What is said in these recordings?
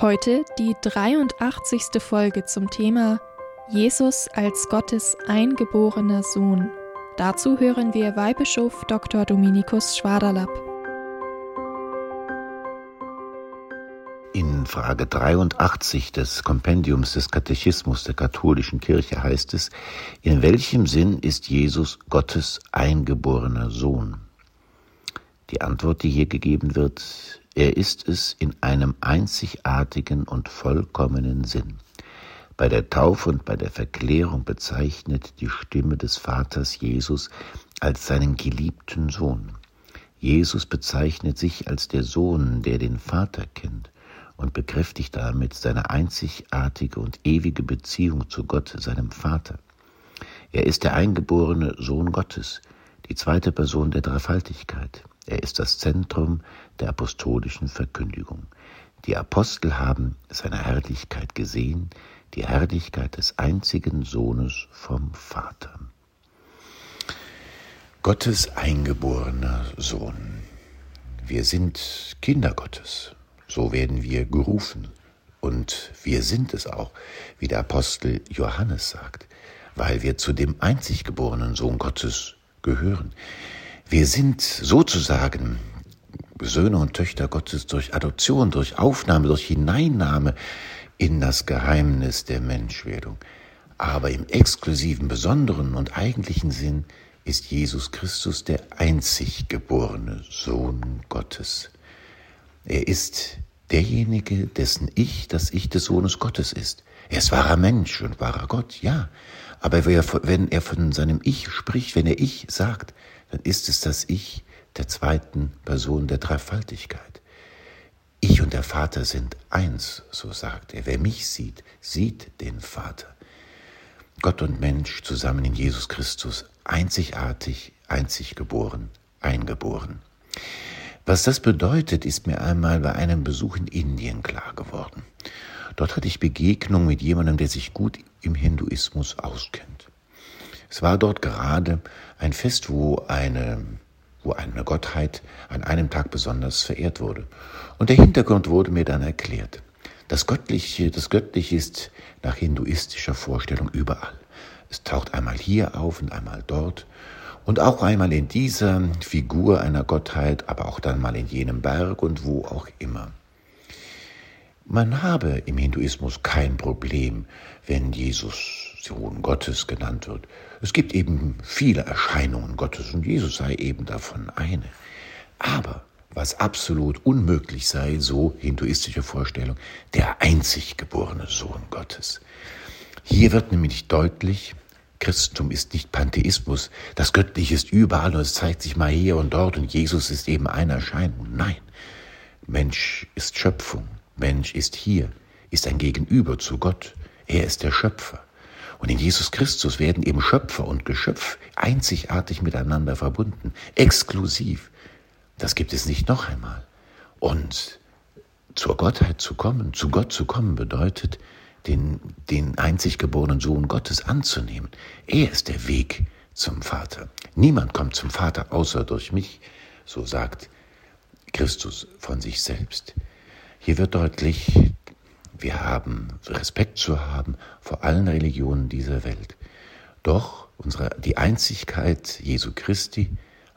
Heute die 83. Folge zum Thema Jesus als Gottes eingeborener Sohn. Dazu hören wir Weihbischof Dr. Dominikus Schwaderlapp. In Frage 83 des Kompendiums des Katechismus der katholischen Kirche heißt es, in welchem Sinn ist Jesus Gottes eingeborener Sohn? Die Antwort, die hier gegeben wird, er ist es in einem einzigartigen und vollkommenen Sinn. Bei der Taufe und bei der Verklärung bezeichnet die Stimme des Vaters Jesus als seinen geliebten Sohn. Jesus bezeichnet sich als der Sohn, der den Vater kennt und bekräftigt damit seine einzigartige und ewige Beziehung zu Gott, seinem Vater. Er ist der eingeborene Sohn Gottes, die zweite Person der Dreifaltigkeit. Er ist das Zentrum der apostolischen Verkündigung. Die Apostel haben seine Herrlichkeit gesehen, die Herrlichkeit des einzigen Sohnes vom Vater. Gottes eingeborener Sohn. Wir sind Kinder Gottes, so werden wir gerufen. Und wir sind es auch, wie der Apostel Johannes sagt, weil wir zu dem einzig geborenen Sohn Gottes gehören. Wir sind sozusagen Söhne und Töchter Gottes durch Adoption, durch Aufnahme, durch Hineinnahme in das Geheimnis der Menschwerdung. Aber im exklusiven, besonderen und eigentlichen Sinn ist Jesus Christus der einzig geborene Sohn Gottes. Er ist derjenige, dessen Ich das Ich des Sohnes Gottes ist. Er ist wahrer Mensch und wahrer Gott, ja. Aber wenn er von seinem Ich spricht, wenn er Ich sagt, dann ist es das Ich der zweiten Person der Dreifaltigkeit. Ich und der Vater sind eins, so sagt er. Wer mich sieht, sieht den Vater. Gott und Mensch zusammen in Jesus Christus, einzigartig, einzig geboren, eingeboren. Was das bedeutet, ist mir einmal bei einem Besuch in Indien klar geworden. Dort hatte ich Begegnung mit jemandem, der sich gut im Hinduismus auskennt. Es war dort gerade ein Fest, wo eine, wo eine Gottheit an einem Tag besonders verehrt wurde. Und der Hintergrund wurde mir dann erklärt. Das Göttliche, das Göttliche ist nach hinduistischer Vorstellung überall. Es taucht einmal hier auf und einmal dort und auch einmal in dieser Figur einer Gottheit, aber auch dann mal in jenem Berg und wo auch immer. Man habe im Hinduismus kein Problem, wenn Jesus Sohn Gottes genannt wird. Es gibt eben viele Erscheinungen Gottes und Jesus sei eben davon eine. Aber was absolut unmöglich sei, so hinduistische Vorstellung, der einzig geborene Sohn Gottes. Hier wird nämlich deutlich, Christentum ist nicht Pantheismus, das Göttliche ist überall und es zeigt sich mal hier und dort und Jesus ist eben eine Erscheinung. Nein, Mensch ist Schöpfung, Mensch ist hier, ist ein Gegenüber zu Gott, er ist der Schöpfer. Und in Jesus Christus werden eben Schöpfer und Geschöpf einzigartig miteinander verbunden, exklusiv. Das gibt es nicht noch einmal. Und zur Gottheit zu kommen, zu Gott zu kommen, bedeutet, den, den einzig geborenen Sohn Gottes anzunehmen. Er ist der Weg zum Vater. Niemand kommt zum Vater außer durch mich, so sagt Christus von sich selbst. Hier wird deutlich, wir haben Respekt zu haben vor allen Religionen dieser Welt. Doch unsere, die Einzigkeit Jesu Christi,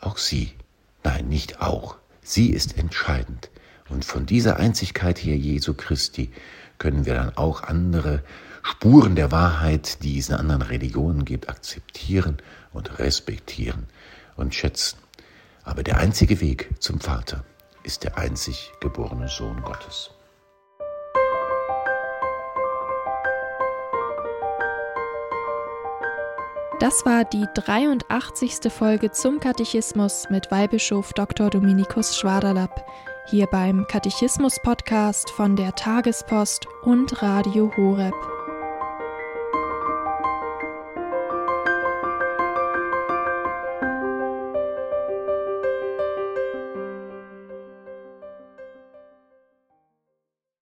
auch sie, nein, nicht auch, sie ist entscheidend. Und von dieser Einzigkeit her Jesu Christi können wir dann auch andere Spuren der Wahrheit, die es in anderen Religionen gibt, akzeptieren und respektieren und schätzen. Aber der einzige Weg zum Vater ist der einzig geborene Sohn Gottes. Das war die 83. Folge zum Katechismus mit Weihbischof Dr. Dominikus Schwaderlapp. Hier beim Katechismus-Podcast von der Tagespost und Radio Horeb.